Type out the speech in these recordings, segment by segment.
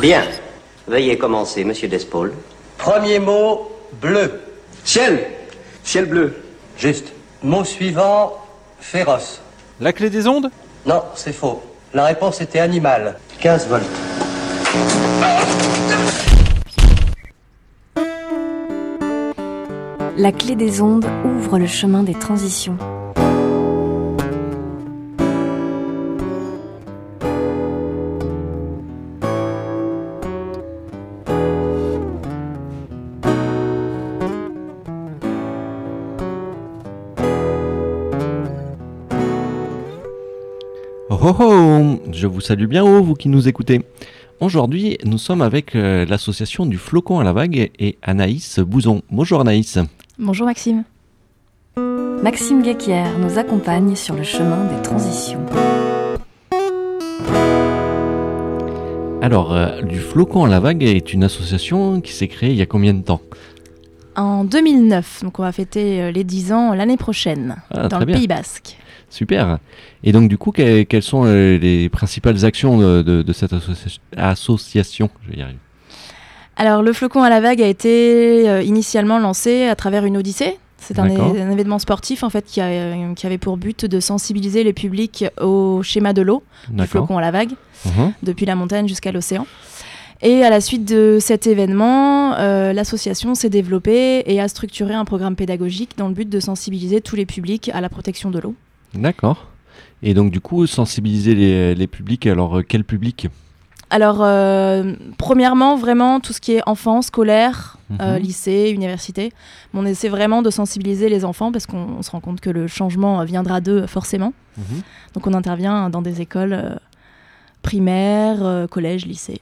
Bien. Veuillez commencer, monsieur Despaul. Premier mot, bleu. Ciel Ciel bleu. Juste. Mot suivant, féroce. La clé des ondes? Non, c'est faux. La réponse était animal. 15 volts. La clé des ondes ouvre le chemin des transitions. Oh oh oh Je vous salue bien haut, vous qui nous écoutez. Aujourd'hui, nous sommes avec euh, l'association du Flocon à la Vague et Anaïs Bouzon. Bonjour Anaïs. Bonjour Maxime. Maxime Guéquière nous accompagne sur le chemin des transitions. Alors, euh, du Flocon à la Vague est une association qui s'est créée il y a combien de temps? En 2009, donc on va fêter euh, les 10 ans l'année prochaine, Ah, dans le bien. Pays Basque. Super. Et donc, du coup, que- quelles sont euh, les principales actions de, de- de cette associa- association Je vais y arriver. Alors le flocon à la vague a été euh, initialement lancé à travers une odyssée. C'est un, événement sportif en fait qui, a- euh, qui avait pour but de sensibiliser les publics au schéma de l'eau, du flocon à la vague, Mhm. depuis la montagne jusqu'à l'océan. Et à la suite de cet événement, euh, l'association s'est développée et a structuré un programme pédagogique dans le but de sensibiliser tous les publics à la protection de l'eau. D'accord. Et donc, du coup, sensibiliser les, les publics. Alors, euh, quel public? Alors, euh, premièrement, vraiment tout ce qui est enfants, scolaire, euh, Mhm. lycée, université. On essaie vraiment de sensibiliser les enfants parce qu'on on se rend compte que le changement euh, viendra d'eux forcément. Mhm. Donc, on intervient dans des écoles euh, primaires, collèges, lycées.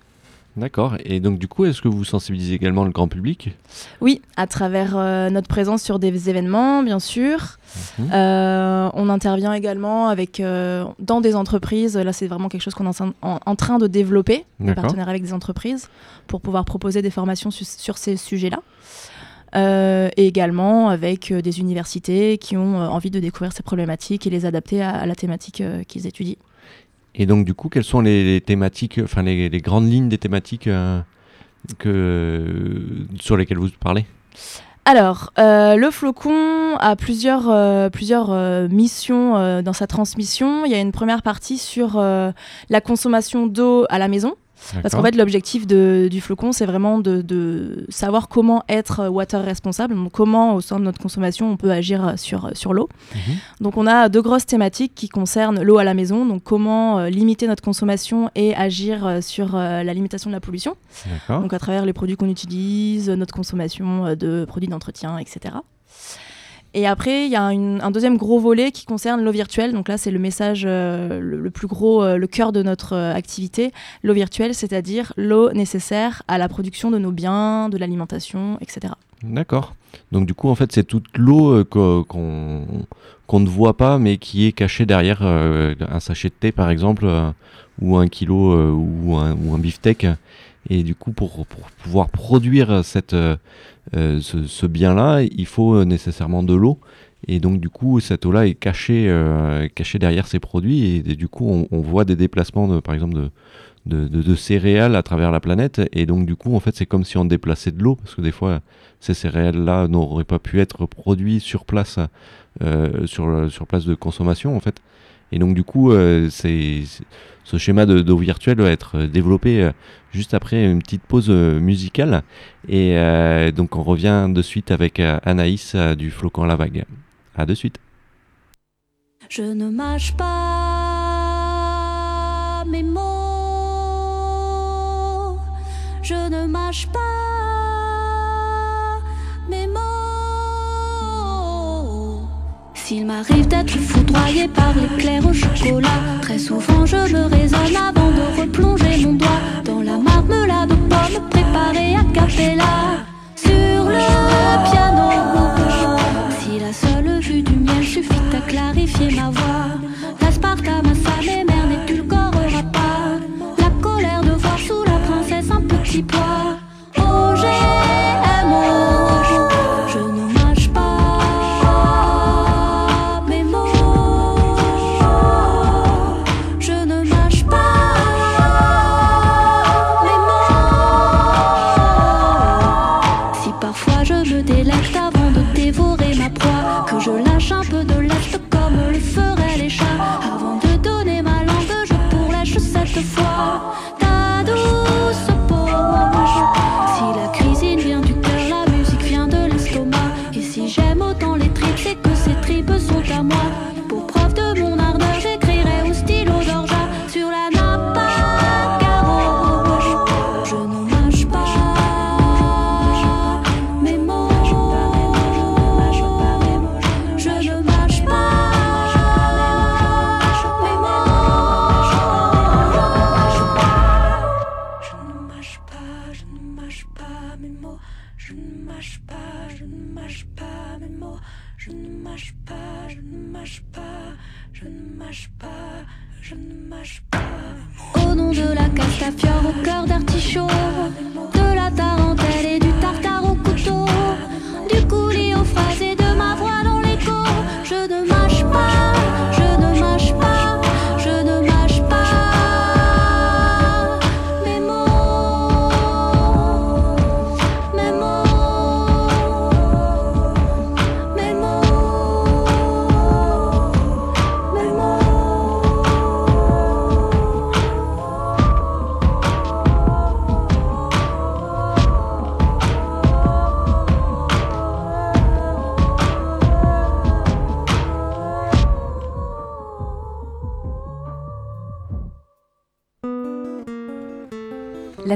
D'accord. Et donc, du coup, est-ce que vous sensibilisez également le grand public? Oui, à travers euh, notre présence sur des événements, bien sûr. Mhm. Euh, on intervient également avec, euh, dans des entreprises. Là, c'est vraiment quelque chose qu'on est en, en- en train de développer, en partenariat avec des entreprises, pour pouvoir proposer des formations su- sur ces sujets-là. Euh, et également avec euh, des universités qui ont euh, envie de découvrir ces problématiques et les adapter à, à la thématique qu'ils étudient. Et donc, du coup, quelles sont les, thématiques, enfin, les, grandes lignes des thématiques euh, sur lesquelles vous parlez? Alors, euh, le flocon a plusieurs, euh, missions dans sa transmission. Il y a une première partie sur la consommation d'eau à la maison. Parce qu'en fait, l'objectif du flocon, c'est vraiment de, de savoir comment être water responsable, donc comment au sein de notre consommation on peut agir sur, sur l'eau. Mhm. Donc on a deux grosses thématiques qui concernent l'eau à la maison, donc comment euh, limiter notre consommation et agir euh, sur euh, la limitation de la pollution, donc à travers les produits qu'on utilise, notre consommation de produits d'entretien, etc. Et après, il y a un deuxième gros volet qui concerne l'eau virtuelle. Donc là, c'est le message euh, le, plus gros, euh, le cœur de notre euh, activité. L'eau virtuelle, c'est-à-dire l'eau nécessaire à la production de nos biens, de l'alimentation, etc. D'accord. Donc, du coup, en fait, c'est toute l'eau qu'o- qu'on ne voit pas, mais qui est cachée derrière un sachet de thé, par exemple, ou un kilo, ou, un, ou un. Et du coup, pour, pouvoir produire euh, euh, ce, bien-là, il faut euh, nécessairement de l'eau. Et donc, du coup, cette eau-là est cachée, cachée derrière ces produits. Et, du coup, on, voit des déplacements, par exemple, de, céréales à travers la planète. Et donc, du coup, en fait, c'est comme si on déplaçait de l'eau. Parce que des fois, ces céréales-là n'auraient pas pu être produits sur place, sur place de consommation, en fait. Et donc, du coup, euh, c'est, ce schéma de- d'eau virtuelle va être développé euh, juste après une petite pause euh, musicale. Et euh, donc, on revient de suite avec euh, Anaïs euh, du Flocon à la Vague. À de suite. Je ne mâche pas mes mots. Je ne mâche pas S'il m'arrive d'être foudroyé par l'éclair au chocolat, très souvent je me raisonne avant de replonger mon doigt dans la marmelade aux pommes préparée à capella sur le piano.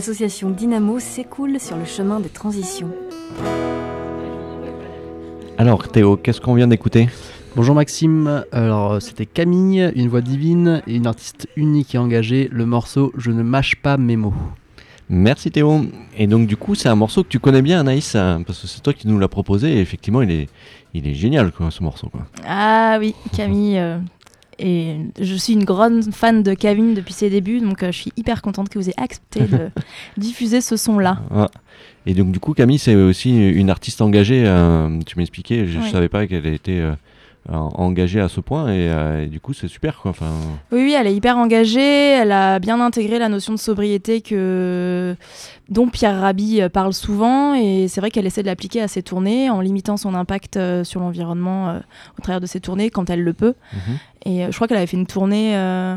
L'association Dynamo s'écoule sur le chemin des transitions. Alors Théo, qu'est-ce qu'on vient d'écouter? Bonjour Maxime, alors c'était Camille, une voix divine et une artiste unique et engagée, le morceau Je ne mâche pas mes mots. Merci Théo. Et donc du coup, c'est un morceau que tu connais bien Anaïs, hein, parce que c'est toi qui nous l'as proposé et effectivement, il est, il est génial quoi, ce morceau. Quoi. Ah oui, Camille. euh, et je suis une grande fan de Camille depuis ses débuts, donc euh, je suis hyper contente que vous ayez accepté de diffuser ce son-là. Ah. Et donc du coup, Camille, c'est aussi une artiste engagée. euh, tu m'expliquais, je ne Oui. savais pas qu'elle était euh, engagée à ce point et, euh, et du coup, c'est super quoi. Enfin, Oui, oui, elle est hyper engagée, elle a bien intégré la notion de sobriété que... dont Pierre Rabhi euh, parle souvent, et c'est vrai qu'elle essaie de l'appliquer à ses tournées en limitant son impact euh, sur l'environnement euh, au travers de ses tournées quand elle le peut. mhm. Et euh, je crois qu'elle avait fait une tournée euh,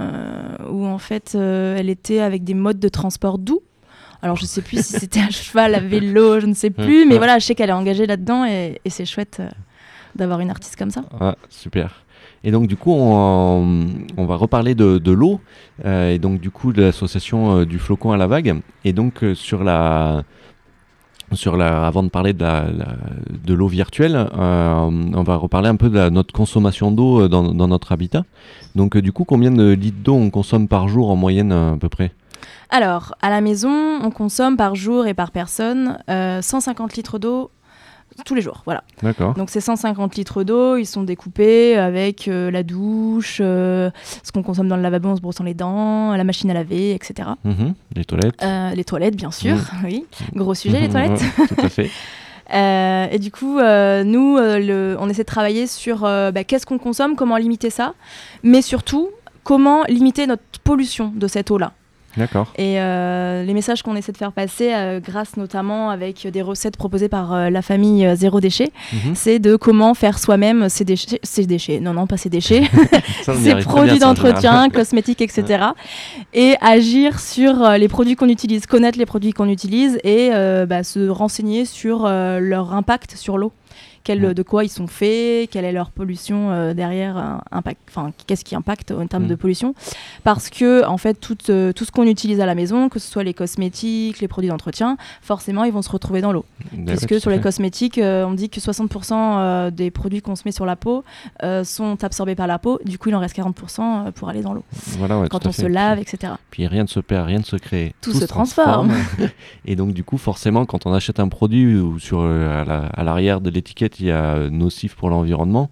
où en fait euh, elle était avec des modes de transport doux. Alors je sais plus si c'était à cheval, à vélo, je ne sais plus, mais voilà, je sais qu'elle est engagée là-dedans et, et c'est chouette euh, d'avoir une artiste comme ça. Ah, super. Et donc du coup, on, on va reparler de, de l'eau euh, et donc du coup de l'association euh, du flocon à la vague. Et donc euh, sur la sur la, avant de parler de la- la- de l'eau virtuelle, euh, on va reparler un peu de la- notre consommation d'eau euh, dans, dans notre habitat. Donc euh, du coup, combien de litres d'eau on consomme par jour en moyenne euh, à peu près? Alors, à la maison, on consomme par jour et par personne euh, 150 litres d'eau tous les jours. Voilà. D'accord. Donc ces 150 litres d'eau, ils sont découpés avec euh, la douche, euh, ce qu'on consomme dans le lavabo en se brossant les dents, la machine à laver, etc. Mhm. Les toilettes. Euh, les toilettes, bien sûr, oui. Gros sujet, les Mhm, toilettes. tout à fait. Euh, et du coup, euh, nous, euh, le- on essaie de travailler sur bah, qu'est-ce qu'on consomme, comment limiter ça, mais surtout, comment limiter notre pollution de cette eau-là. D'accord. Et euh, les messages qu'on essaie de faire passer, euh, grâce notamment avec des recettes proposées par euh, la famille Zéro Déchet, Mhm. c'est de comment faire soi-même ses déchets, ses déchets, non, non, pas ses déchets, ses produits d'entretien, cosmétiques, etc. Et agir sur les produits qu'on utilise, connaître les produits qu'on utilise et bah, se renseigner sur leur impact sur l'eau. Quel, Mm. de quoi ils sont faits, quelle est leur pollution euh, derrière, impact, enfin qu'est-ce qui impacte en termes Mm. de pollution, parce que en fait tout, euh, tout ce qu'on utilise à la maison, que ce soit les cosmétiques, les produits d'entretien, forcément ils vont se retrouver dans l'eau puisque tout à sur les cosmétiques, euh, on dit que 60% euh, des produits qu'on se met sur la peau euh, sont absorbés par la peau. Du coup, il en reste 40% pour aller dans l'eau. Voilà, ouais, Quand on fait. se lave, etc. Puis rien ne se perd, rien ne se crée. Tout se transforme. et donc du coup, forcément, quand on achète un produit sur euh, la- à l'arrière de l'étiquette il y a nocif pour l'environnement,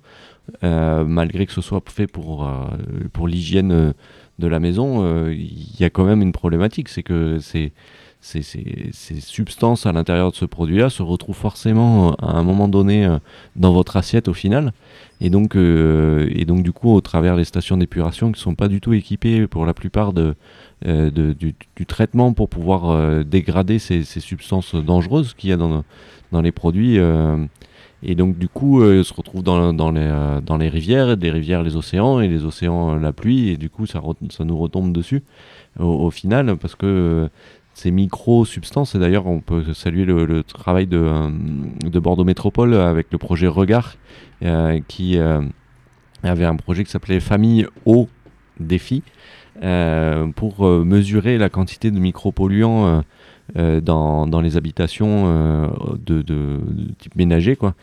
euh, malgré que ce soit fait pour euh, pour l'hygiène euh, de la maison, il y a quand même une problématique, c'est que ces, ces- ces substances à l'intérieur de ce produit-là se retrouvent forcément à un moment donné dans votre assiette au final. Et donc, et donc du coup, au travers des stations d'épuration qui ne sont pas du tout équipées pour la plupart de, de- du, traitement pour pouvoir dégrader ces, ces substances dangereuses qu'il y a dans, dans les produits, Et donc du coup, euh, se retrouve dans, dans, les, euh, dans les rivières, des rivières les océans, et les océans euh, la pluie, et du coup ça, nous retombe dessus au, final, parce que euh, ces micro-substances, et d'ailleurs on peut saluer le, travail de, de Bordeaux Métropole avec le projet Regard, qui avait un projet qui s'appelait Famille Eau Défi, pour mesurer la quantité de micropolluants euh, dans, dans les habitations euh, de, de- type ménager. Quoi.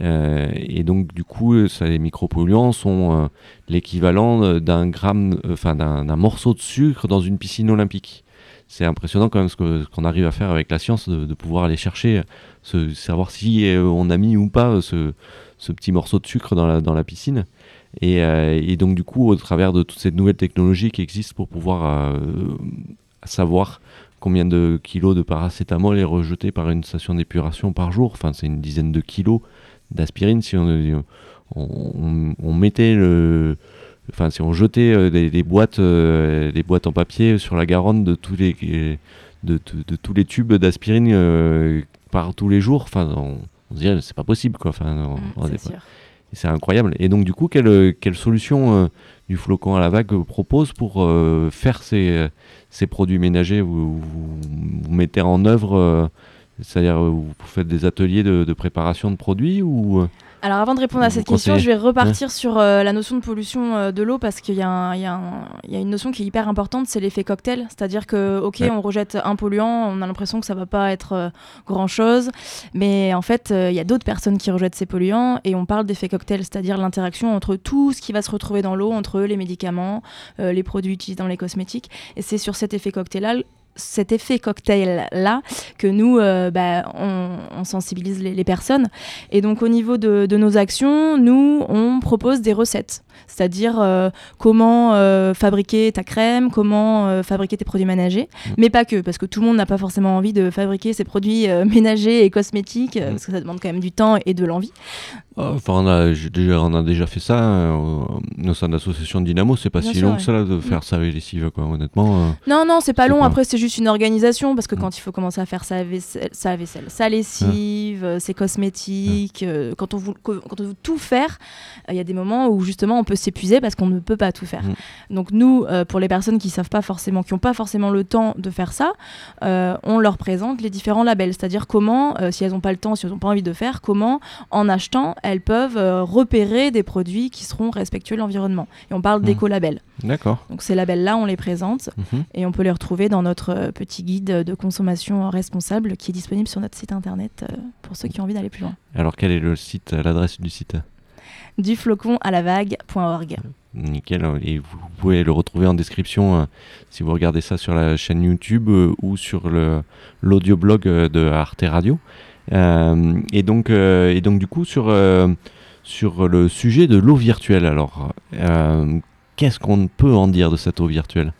Euh, et donc, du coup, ça, les micropolluants sont l'équivalent d'un gramme, enfin d'un morceau de sucre dans une piscine olympique. C'est impressionnant quand même ce qu'on arrive à faire avec la science, de, pouvoir aller chercher, savoir si on a mis ou pas ce, petit morceau de sucre dans la, dans la piscine. Et, donc, du coup, au travers de toutes ces nouvelles technologies qui existent pour pouvoir savoir combien de kilos de paracétamol est rejeté par une station d'épuration par jour, enfin, c'est une dizaine de kilos d'aspirine. Si on, on, on- on mettait le. Enfin, si on jetait euh, des, boîtes, euh, des boîtes en papier sur la Garonne de tous les, de, de- de tous les tubes d'aspirine euh, par tous les jours, enfin, on, on se dirait c'est pas possible quoi. Enfin, Mm, c'est incroyable. Et donc, du coup, quelle, quelle solution euh, du flocon à la vague euh, propose pour euh, faire ces, euh, ces produits ménagers vous, mettez en œuvre, euh, c'est-à-dire euh, vous faites des ateliers de, de préparation de produits ou euh, Alors avant de répondre à cette question, conseillez je vais repartir sur euh, la notion de pollution euh, de l'eau parce qu'il y, a y y une notion qui est hyper importante, c'est l'effet cocktail. C'est-à-dire que, ok, Ouais. on rejette un polluant, on a l'impression que ça va pas être euh, grand-chose, mais en fait, il y a d'autres personnes qui rejettent ces polluants et on parle d'effet cocktail, c'est-à-dire l'interaction entre tout ce qui va se retrouver dans l'eau, entre les médicaments, les produits utilisés dans les cosmétiques. Et c'est sur cet effet cocktail-là cet effet cocktail là que nous euh, bah, on, sensibilise les, les personnes. Et donc au niveau de, de nos actions nous on propose des recettes c'est-à-dire euh, comment euh, fabriquer ta crème comment euh, fabriquer tes produits ménagers Mm. mais pas que parce que tout le monde n'a pas forcément envie de fabriquer ses produits ménagers et cosmétiques Mm. parce que ça demande quand même du temps et de l'envie Enfin, on a, déjà, on a déjà fait ça euh, au, sein de l'association Dynamo. C'est pas Bien si sûr, long ouais. que ça là, de faire ça avec les cives, quoi. Honnêtement. euh. Non, non, c'est pas long. pas- Après, c'est juste une organisation parce que Mm. quand il faut commencer à faire sa vaisselle, sa, vaisselle, sa lessive, ses cosmétiques, euh, quand, on veut, quand on veut tout faire, il y a des moments où justement on peut s'épuiser parce qu'on ne peut pas tout faire. Mm. Donc nous, euh, pour les personnes qui savent pas forcément, qui n'ont pas forcément le temps de faire ça, euh, on leur présente les différents labels, c'est-à-dire comment, euh, si elles n'ont pas le temps, si elles n'ont pas envie de faire, comment en achetant elles peuvent repérer des produits qui seront respectueux de l'environnement. Et on parle Mm. d'éco-labels. D'accord. Donc ces labels-là, on les présente Mhm. et on peut les retrouver dans notre petit guide de consommation responsable qui est disponible sur notre site internet pour ceux qui ont envie d'aller plus loin. Alors, quel est le site, l'adresse du site? Du flocon à la vague.org. Nickel. euh, Et vous pouvez le retrouver en description euh, si vous regardez ça sur la chaîne YouTube euh, ou sur l'audioblog euh, de Arte Radio. Et donc, et donc du coup sur sur le sujet de l'eau virtuelle. Alors, qu'est-ce qu'on peut en dire de cette eau virtuelle?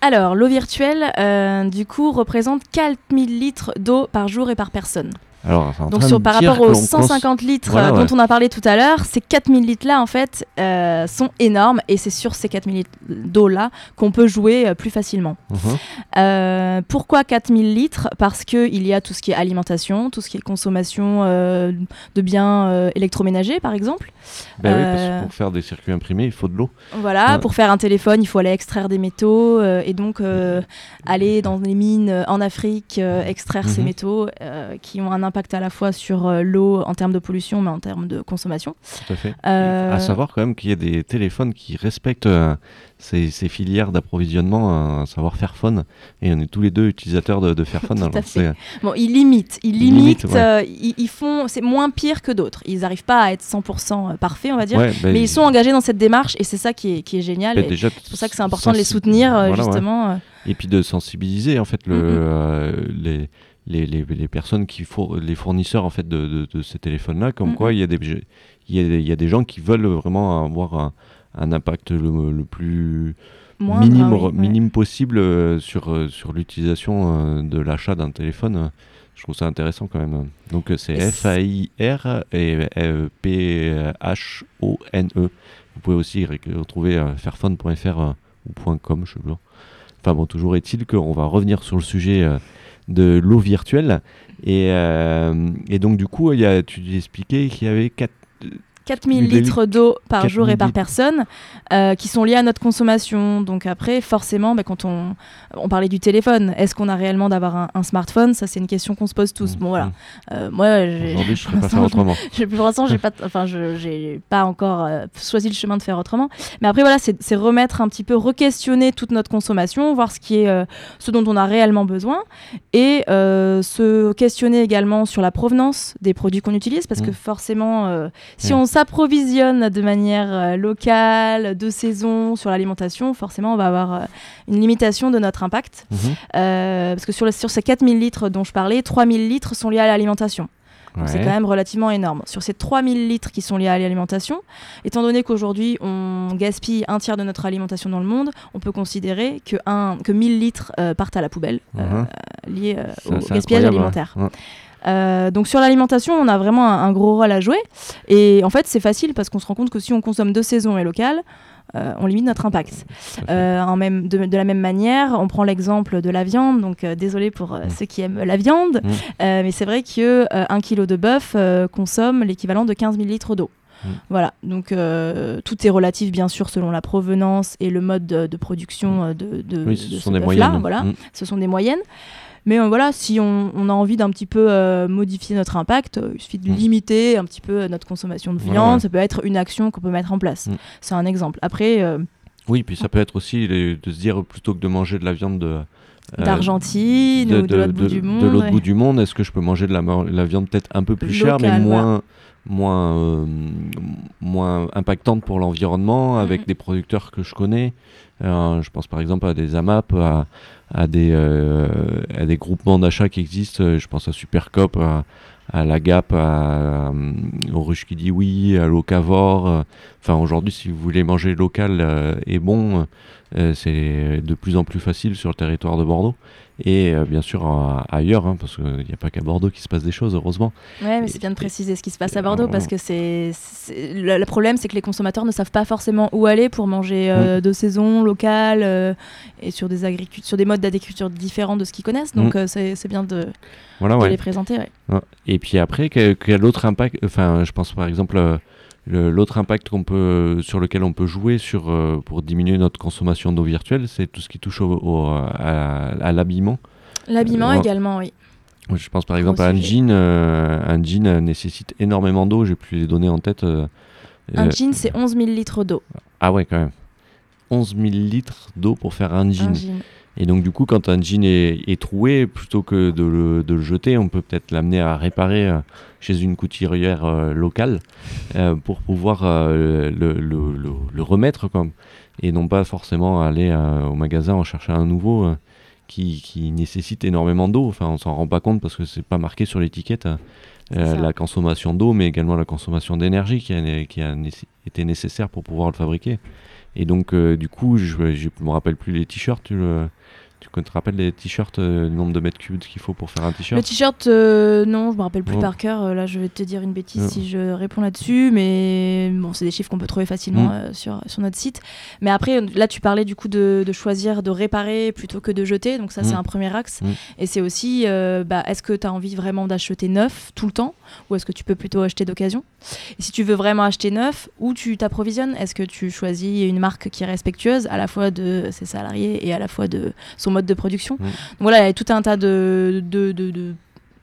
Alors, l'eau virtuelle, euh, du coup, représente 4000 litres d'eau par jour et par personne. Alors, Donc, sur, par rapport aux l'on cons- 150 litres Voilà, euh, ouais. dont on a parlé tout à l'heure, ces 4000 litres-là, en fait, euh, sont énormes et c'est sur ces 4000 litres d'eau-là qu'on peut jouer euh, plus facilement. Euh, pourquoi 4000 litres? Parce qu'il y a tout ce qui est alimentation, tout ce qui est consommation de biens électroménagers, par exemple. Ben oui, parce que pour faire des circuits imprimés, il faut de l'eau. Voilà, Ouais. pour faire un téléphone, il faut aller extraire des métaux et donc euh, aller dans les mines en Afrique, extraire ces Mhm. métaux qui ont un impact à la fois sur euh, l'eau en termes de pollution, mais en termes de consommation. Tout à fait. Euh, À savoir quand même qu'il y a des téléphones qui respectent euh, ces, ces filières d'approvisionnement, à savoir Fairphone. Et on est tous les deux utilisateurs de, de Fairphone. Tout à alors fait. Bon, ils limitent, ils Ils limitent, ouais. ils, ils font, c'est moins pire que d'autres. Ils n'arrivent pas à être 100% parfaits, on va dire, Ouais, ben, mais ils sont engagés dans cette démarche et c'est ça qui est, qui est génial. ben, c'est pour ça que c'est important de les soutenir, Voilà, justement. Et puis de sensibiliser en fait le, Mhm. euh, les, les, les, les personnes qui four- les fournisseurs en fait de, de, de ces téléphones là comme quoi il y a des il y a, il y a des gens qui veulent vraiment avoir un, un impact le, le plus minime, ah oui, ouais. minime possible euh, sur, euh, sur l'utilisation euh, de l'achat d'un téléphone. Je trouve ça intéressant quand même. Donc c'est Et c'est- F-A-I-R et euh, P-H-O-N-E. Vous pouvez aussi retrouver euh, fairphone.fr ou .com, je sais pas. Enfin bon, toujours est-il qu'on va revenir sur le sujet de l'eau virtuelle. Et, euh, et donc, du coup, y a, tu expliquais qu'il y avait 4. 4000 Des litres d'eau par 4000 jour et par personne euh, qui sont liés à notre consommation. Donc après, forcément, bah, quand on, on parlait du téléphone, est-ce qu'on a réellement d'avoir un, un smartphone? Ça, c'est une question qu'on se pose tous. Bon, voilà. Euh, moi, Aujourd'hui, je ne pas faire l'instant, autrement. j'ai- pour l'instant, j'ai pas, enfin, j'ai pas encore euh, choisi le chemin de faire autrement. Mais après, voilà, c'est remettre un petit peu, re-questionner toute notre consommation, voir ce qui est, ce dont on a réellement besoin, et se questionner également sur la provenance des produits qu'on utilise, parce que Mm. forcément, si Ouais. on s'approvisionne de manière euh, locale, de saison, sur l'alimentation, forcément, on va avoir euh, une limitation de notre impact. Mhm. Euh, parce que sur, le- sur ces 4000 litres dont je parlais, 3000 litres sont liés à l'alimentation. C'est quand même relativement énorme. Sur ces 3000 litres qui sont liés à l'alimentation, étant donné qu'aujourd'hui on gaspille un tiers de notre alimentation dans le monde, on peut considérer que, un, que 1000 litres euh, partent à la poubelle euh, Mhm. liés euh, au gaspillage alimentaire. ouais. Euh, donc sur l'alimentation, on a vraiment un, un gros rôle à jouer. Et en fait, c'est facile parce qu'on se rend compte que si on consomme de saison et local, euh, on limite notre impact. Euh, en même, de, de la même manière, on prend l'exemple de la viande. Donc euh, désolé pour Mm. ceux qui aiment la viande, Mm. mais c'est vrai que un kilo de bœuf consomme l'équivalent de 15 000 litres d'eau. Mm. Voilà, donc tout est relatif bien sûr selon la provenance et le mode de, de production de, de, Oui, ce de sont ce des moyennes. Voilà, ce sont des moyennes. Mais euh, voilà, si on, on a envie d'un petit peu euh, modifier notre impact, euh, il suffit de Mm. limiter un petit peu notre consommation de viande. ouais. Ça peut être une action qu'on peut mettre en place. Mm. C'est un exemple. Après, Oui, puis ça peut être aussi les- de se dire plutôt que de manger de la viande de. d'Argentine ou de l'autre bout du monde. de l'autre ouais. bout du monde, est-ce que je peux manger de la, viande peut-être un peu plus chère, mais moins, moins, euh, moins impactante pour l'environnement, avec Mhm. des producteurs que je connais Euh, Je pense par exemple à des AMAP, à, à des, euh, à des groupements d'achat qui existent. Je pense à Supercop, à, à la Gap, à, au Ruche qui dit oui, à Locavor. Enfin, aujourd'hui, si vous voulez manger local euh, et bon, c'est de plus en plus facile sur le territoire de Bordeaux. Et euh, bien sûr euh, ailleurs, hein, parce qu'il n'y a pas qu'à Bordeaux qu'il se passe des choses, heureusement. Ouais, mais c'est bien de préciser ce qui se passe à Bordeaux Oh. parce que c'est le, le problème, c'est que les consommateurs ne savent pas forcément où aller pour manger euh, de saison, local euh, et sur des sur des modes d'agriculture différents de ce qu'ils connaissent. Donc Mm. euh, c'est bien de, Voilà, de ouais. les présenter. ouais. Et puis après, quel, quel autre impact Enfin, je pense par exemple euh, le- l'autre impact qu'on peut, sur lequel on peut jouer sur, euh, pour diminuer notre consommation d'eau virtuelle, c'est tout ce qui touche au, au- à, à l'habillement. L'habillement également, oui. Je pense par exemple à un jean. euh, un jean euh, nécessite énormément d'eau. J'ai plus les données en tête. Un jean, c'est 11 000 litres d'eau. ah ouais, quand même. 11 000 litres d'eau pour faire un jean. Un jean. Et donc, du coup, quand un jean est, est troué, plutôt que de le, de le jeter, on peut peut-être l'amener à réparer chez une couturière euh, locale euh, pour pouvoir euh, le, le- le- le remettre, comme, et non pas forcément aller au magasin en chercher un nouveau qui, qui nécessaite énormément d'eau. Enfin, on s'en rend pas compte parce que c'est pas marqué sur l'étiquette euh, la consommation d'eau, mais également la consommation d'énergie qui a, qui a nécess- été nécessaire pour pouvoir le fabriquer. Et donc, euh, du coup, je ne me rappelle plus les t-shirts. Tu, te rappelles les t-shirts, euh, le nombre de mètres cubes qu'il faut pour faire un Le t-shirt t-shirt, euh, non, je me rappelle plus Ouais. par cœur. Euh, Là, je vais te dire une bêtise Ouais. si je réponds là-dessus, mais bon, c'est des chiffres qu'on peut trouver facilement Mm. euh, sur, sur notre site. Mais après, là, tu parlais du coup de, de choisir de réparer plutôt que de jeter, donc ça, c'est Mm. un premier axe. Mm. Et c'est aussi, bah, est-ce que tu as envie vraiment d'acheter neuf tout le temps, ou est-ce que tu peux plutôt acheter d'occasion? Et si tu veux vraiment acheter neuf, où tu t'approvisionnes? Est-ce que tu choisis une marque qui est respectueuse à la fois de ses salariés et à la fois de son mode de production Mm. donc voilà, il y a tout un tas de, de, de- de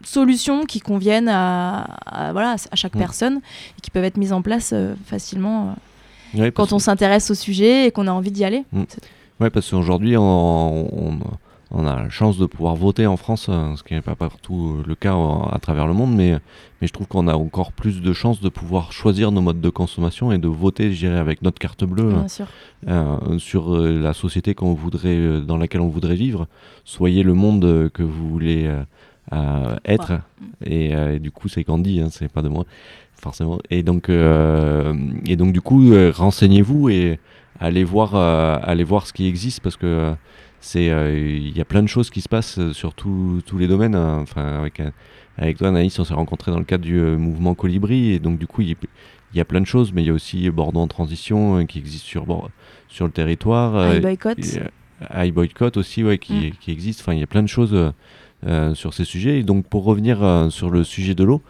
solutions qui conviennent à, à- voilà, à chaque Mm. personne et qui peuvent être mises en place euh, facilement euh, Ouais, quand on s'intéresse au sujet et qu'on a envie d'y aller. Ouais, parce qu'aujourd'hui, on, on- on a la chance de pouvoir voter en France, euh, ce qui n'est pas partout euh, le cas euh, à travers le monde, mais, mais je trouve qu'on a encore plus de chances de pouvoir choisir nos modes de consommation et de voter, je dirais, avec notre carte bleue sûr. euh, sur la société qu'on voudrait, dans laquelle on voudrait vivre. Soyez le monde que vous voulez euh, être. Et, euh, et du coup, c'est Gandhi, hein, c'est pas de moi, forcément. Et donc, et donc du coup, renseignez-vous et allez voir, allez voir ce qui existe parce que c'est, euh, il y a plein de choses qui se passent euh, sur tous tous les domaines. hein. Enfin, avec, euh, avec toi, Anaïs, on s'est rencontrés dans le cadre du mouvement Colibri et donc du coup, il y, a- il y a plein de choses, mais il y a aussi Bordeaux en transition euh, qui existe sur, sur le territoire. euh, High boycott. et, euh, Boycott aussi, ouais, qui, Mm. qui existe. Enfin, il y a plein de choses sur ces sujets. Et donc pour revenir sur le sujet de l'eau,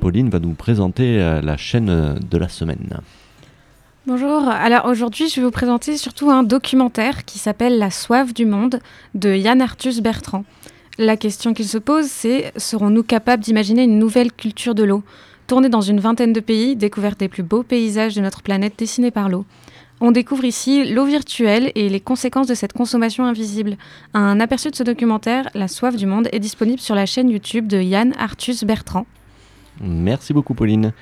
Pauline va nous présenter la chaîne de la semaine. Bonjour, alors aujourd'hui je vais vous présenter surtout un documentaire qui s'appelle La soif du monde de Yann Arthus Bertrand. La question qu'il se pose c'est serons-nous capables d'imaginer une nouvelle culture de l'eau? Tournée dans une vingtaine de pays, découverte des plus beaux paysages de notre planète dessinés par l'eau. On découvre ici l'eau virtuelle et les conséquences de cette consommation invisible. Un aperçu de ce documentaire, La soif du monde, est disponible sur la chaîne YouTube de Yann Arthus Bertrand. Merci beaucoup Pauline.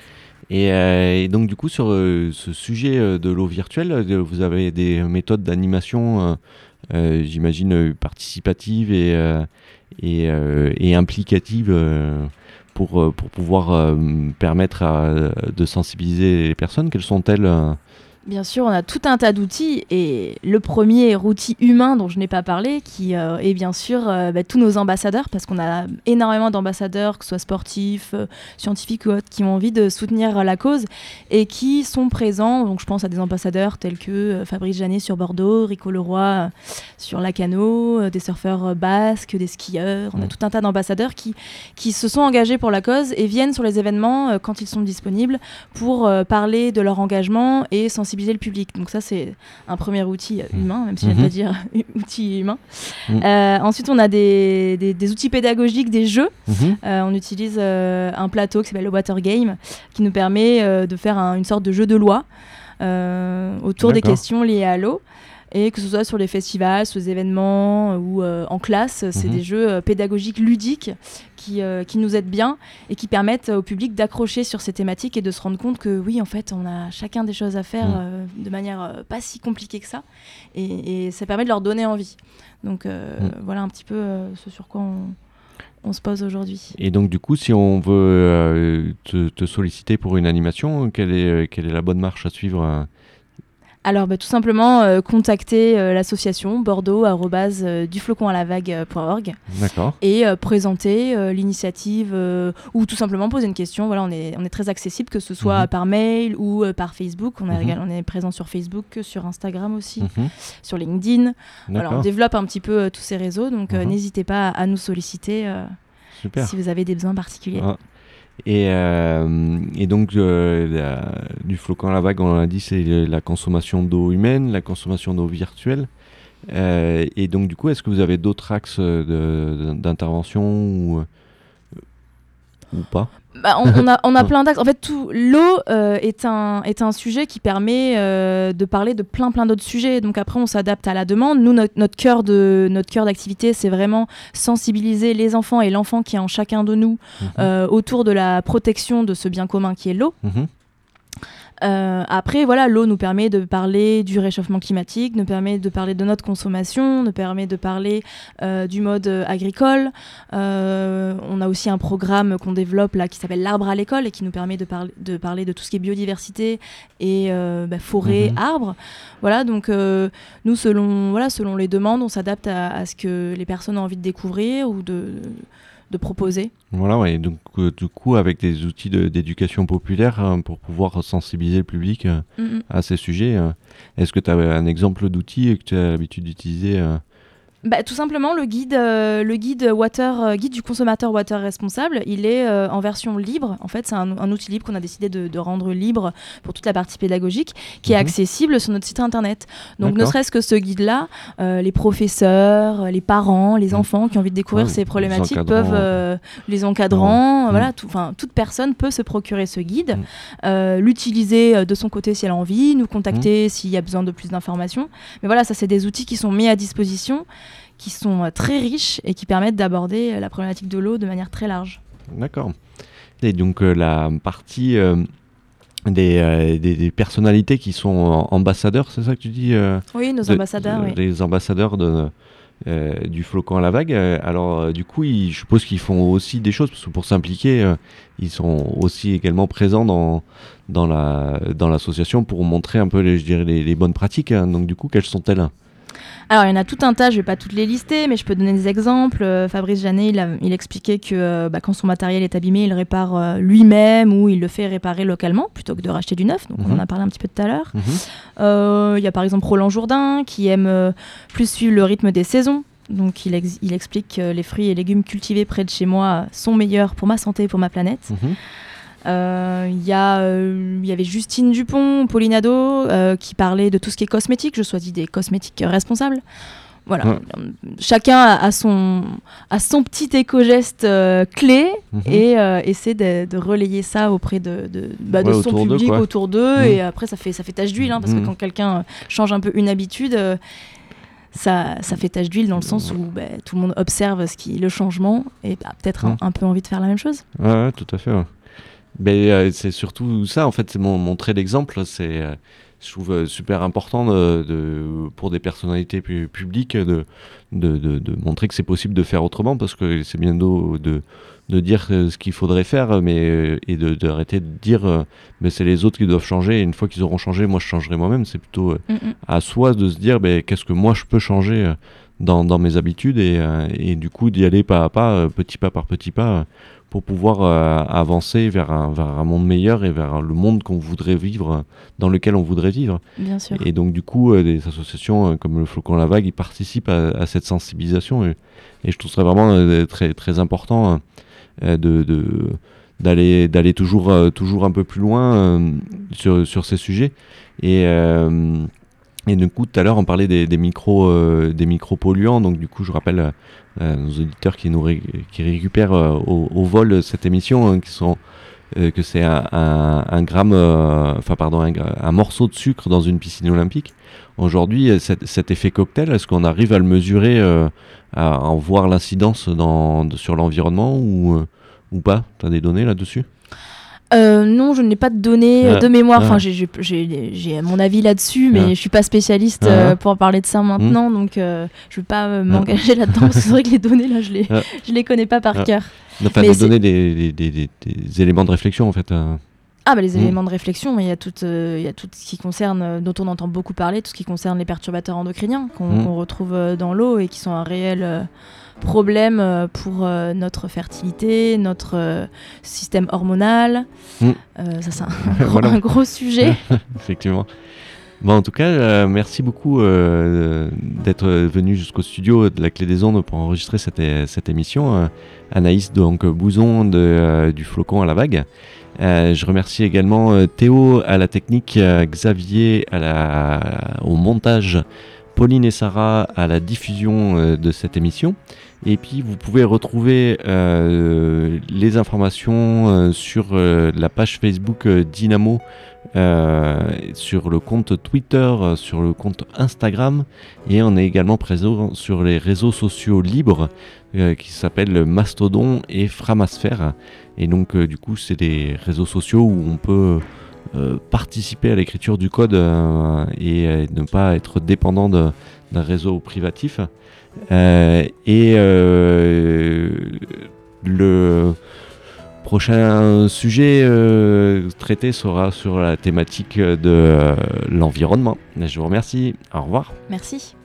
Et, euh, et donc du coup sur euh, ce sujet euh, de l'eau virtuelle, vous avez des méthodes d'animation, j'imagine, participatives et, et, et implicatives pour, pour pouvoir permettre de sensibiliser les personnes. Quelles sont-elles Bien sûr, on a tout un tas d'outils et le premier outil humain dont je n'ai pas parlé, qui euh, est bien sûr euh, bah, tous nos ambassadeurs, parce qu'on a énormément d'ambassadeurs, que ce soit sportifs, euh, scientifiques ou autres, qui ont envie de soutenir la cause et qui sont présents. Donc je pense à des ambassadeurs tels que Fabrice Janet sur Bordeaux, Rico Leroy sur Lacano, des surfeurs basques, des skieurs. On a Mm. tout un tas d'ambassadeurs qui, qui se sont engagés pour la cause et viennent sur les événements quand ils sont disponibles pour parler de leur engagement et sensibiliser le public. Donc ça, c'est un premier outil euh, humain, même si je Mhm. vais pas dire outil humain. Mhm. Euh, ensuite, on a des, des- des outils pédagogiques, des jeux. Mhm. Euh, on utilise euh, un plateau qui s'appelle le Water Game, qui nous permet de faire un- une sorte de jeu de loi autour des questions liées à l'eau. Et que ce soit sur les festivals, sur les événements ou euh, en classe, c'est Mhm. des jeux euh, pédagogiques ludiques qui, euh, qui nous aident bien et qui permettent au public d'accrocher sur ces thématiques et de se rendre compte que oui, en fait, on a chacun des choses à faire euh, de manière euh, pas si compliquée que ça. Et, et ça permet de leur donner envie. Donc euh, Mhm. voilà un petit peu euh, ce sur quoi on, on se pose aujourd'hui. Et donc du coup, si on veut euh, te, te solliciter pour une animation, quelle est, quelle est la bonne marche à suivre euh Alors, bah, tout simplement, euh, contacter euh, l'association bordeaux arrobase, euh, à la vague.org D'accord. et euh, présenter euh, l'initiative euh, ou tout simplement poser une question. Voilà, on est, on est très accessible, que ce soit Mhm. par mail ou euh, par Facebook. On, Mhm. on est présent sur Facebook, sur Instagram aussi, Mhm. sur LinkedIn. Voilà, on développe un petit peu euh, tous ces réseaux, donc euh, n'hésitez pas à, à nous solliciter euh, Super. si vous avez des besoins particuliers. Ah. Et, euh, et donc, euh, du flocon à la vague, on l'a dit, c'est la consommation d'eau humaine, la consommation d'eau virtuelle. Euh, et donc, du coup, est-ce que vous avez d'autres axes d'intervention ou, ou pas? Bah, on, on a, on a plein d'axes. En fait, tout l'eau euh, est un est un sujet qui permet euh, de parler de plein plein d'autres sujets. Donc après, on s'adapte à la demande. Nous, notre, notre cœur de notre cœur d'activité, c'est vraiment sensibiliser les enfants et l'enfant qui est en chacun de nous Mhm. euh, autour de la protection de ce bien commun qui est l'eau. Mhm. Euh, après, voilà, l'eau nous permet de parler du réchauffement climatique, nous permet de parler de notre consommation, nous permet de parler euh, du mode euh, agricole. Euh, on a aussi un programme qu'on développe là qui s'appelle l'arbre à l'école et qui nous permet de, parler de parler de tout ce qui est biodiversité et bah, forêt, Mhm. arbres. Voilà, donc nous, selon, voilà, selon les demandes, on s'adapte à, à ce que les personnes ont envie de découvrir ou de, de proposer. Voilà, ouais, donc euh, du coup, avec des outils de- d'éducation populaire hein, pour pouvoir sensibiliser le public euh, à ces sujets, euh, est-ce que tu as un exemple d'outil que tu as l'habitude d'utiliser Bah, tout simplement, le guide, euh, le guide water, euh, guide du consommateur water responsable, il est euh, en version libre. En fait, c'est un, un outil libre qu'on a décidé de, de rendre libre pour toute la partie pédagogique, qui est Mhm. accessible sur notre site internet. Donc, ne serait-ce que ce guide-là, les professeurs, les parents, les Mhm. enfants qui ont envie de découvrir Ouais, ces les problématiques encadrants. peuvent, les encadrants, Mhm. voilà, tout, enfin, toute personne peut se procurer ce guide, Mhm. l'utiliser de son côté si elle a envie, nous contacter s'il y a besoin de plus d'informations. Mais voilà, ça, c'est des outils qui sont mis à disposition qui sont euh, très riches et qui permettent d'aborder euh, la problématique de l'eau de manière très large. D'accord. Et donc euh, la partie des, des, des personnalités qui sont ambassadeurs, c'est ça que tu dis Oui, nos de- ambassadeurs, de- oui. Les ambassadeurs de, euh, du flocon à la vague. Euh, Alors euh, du coup, ils- je suppose qu'ils font aussi des choses, parce que pour s'impliquer, ils sont aussi également présents dans, dans la dans l'association pour montrer un peu les, je dirais, les, les bonnes pratiques. hein. Donc du coup, quelles sont-elles? Alors, il y en a tout un tas, je vais pas toutes les lister, mais je peux donner des exemples. Euh, Fabrice Janet, il, a- il expliquait que euh, bah, quand son matériel est abîmé, il répare euh, lui-même ou il le fait réparer localement plutôt que de racheter du neuf. Donc, on Mhm. en a parlé un petit peu tout à l'heure. Mhm. Il y a par exemple Roland Jourdain qui aime plus suivre le rythme des saisons. Donc il, ex- il explique que les fruits et légumes cultivés près de chez moi sont meilleurs pour ma santé et pour ma planète. Mhm. Euh, Il y, a, euh, il y avait Justine Dupont, Pauline Ado, euh, qui parlait de tout ce qui est cosmétique. Je choisis des cosmétiques responsables. Voilà. Ouais. Chacun a, a son, a son petit éco-geste clé Mhm. et essaie de, de relayer ça auprès de, de, bah, de Ouais, son autour public, autour d'eux. Mhm. Et après, ça fait, ça fait tache d'huile, hein, parce Mhm. que quand quelqu'un change un peu une habitude, ça, ça fait tache d'huile dans le sens où bah, tout le monde observe ce qui, le changement et bah, peut-être un, Mhm. un peu envie de faire la même chose. Ouais, tout à fait. Mais euh, c'est surtout ça, en fait, c'est mon, montrer l'exemple. C'est, euh, je trouve euh, super important de, de- pour des personnalités pu- publiques de, de, montrer que c'est possible de faire autrement, parce que c'est bien de, de dire ce qu'il faudrait faire, mais et de d'arrêter de dire, mais c'est les autres qui doivent changer. Et une fois qu'ils auront changé, moi je changerai moi-même. C'est plutôt Mm, mm. à soi de se dire ben, qu'est-ce que moi je peux changer dans, dans mes habitudes et, et du coup d'y aller pas à pas, petit pas par petit pas, pour pouvoir euh, avancer vers un, vers un monde meilleur et vers le monde qu'on voudrait vivre, dans lequel on voudrait vivre. Bien sûr. Et donc du coup, euh, des associations euh, comme le Flocon La Vague, ils participent à, à cette sensibilisation et, et je trouve ça vraiment très, très important de... d'aller d'aller toujours toujours un peu plus loin sur, sur ces sujets et et du coup, tout à l'heure, on parlait des, des micros, euh, des micros polluants. Donc, du coup, je rappelle nos auditeurs qui récupèrent euh, au, vol cette émission, hein, qui sont euh, que c'est un, gramme, euh, enfin pardon, un, morceau de sucre dans une piscine olympique. Aujourd'hui, euh, cet, effet cocktail, est-ce qu'on arrive à le mesurer, euh, à en voir l'incidence sur l'environnement ou euh, ou pas? T'as des données là-dessus? Euh, non, je n'ai pas de données euh, Ah, de mémoire. ah. Enfin, j'ai- mon avis là-dessus, mais Ah. je suis pas spécialiste euh, pour parler de ça maintenant, donc euh, je vais pas euh, m'engager là-dedans. C'est vrai que les données là, je les, je les connais pas par Ah. cœur. Enfin, Mais donner des, des, des, éléments de réflexion en fait. Ah bah les Mm. éléments de réflexion, il y a tout, euh, il y a tout ce qui concerne, euh, dont on entend beaucoup parler, tout ce qui concerne les perturbateurs endocriniens qu'on Mm. qu'on retrouve euh, dans l'eau et qui sont un réel euh, problème euh, pour euh, notre fertilité, notre euh, système hormonal. Mm. Ça c'est un, gros- Voilà. un gros sujet. Effectivement. Bon, en tout cas, euh, merci beaucoup euh, d'être venu jusqu'au studio de la Clé des Ondes pour enregistrer cette, émission. Euh, Anaïs donc Bouzon de, du Flocon à la Vague. Je remercie également Théo à la technique, Xavier à la, au montage, Pauline et Sarah à la diffusion euh, de cette émission. Et puis vous pouvez retrouver euh, les informations euh, sur la page Facebook Dynamo sur le compte Twitter, sur le compte Instagram et on est également présent sur les réseaux sociaux libres qui s'appellent Mastodon et Framasphère. Et donc du coup c'est des réseaux sociaux où on peut euh, participer à l'écriture du code euh, et euh, ne pas être dépendant d'un réseau privatif. Et le prochain sujet traité sera sur la thématique de l'environnement. Je vous remercie. Au revoir. Merci.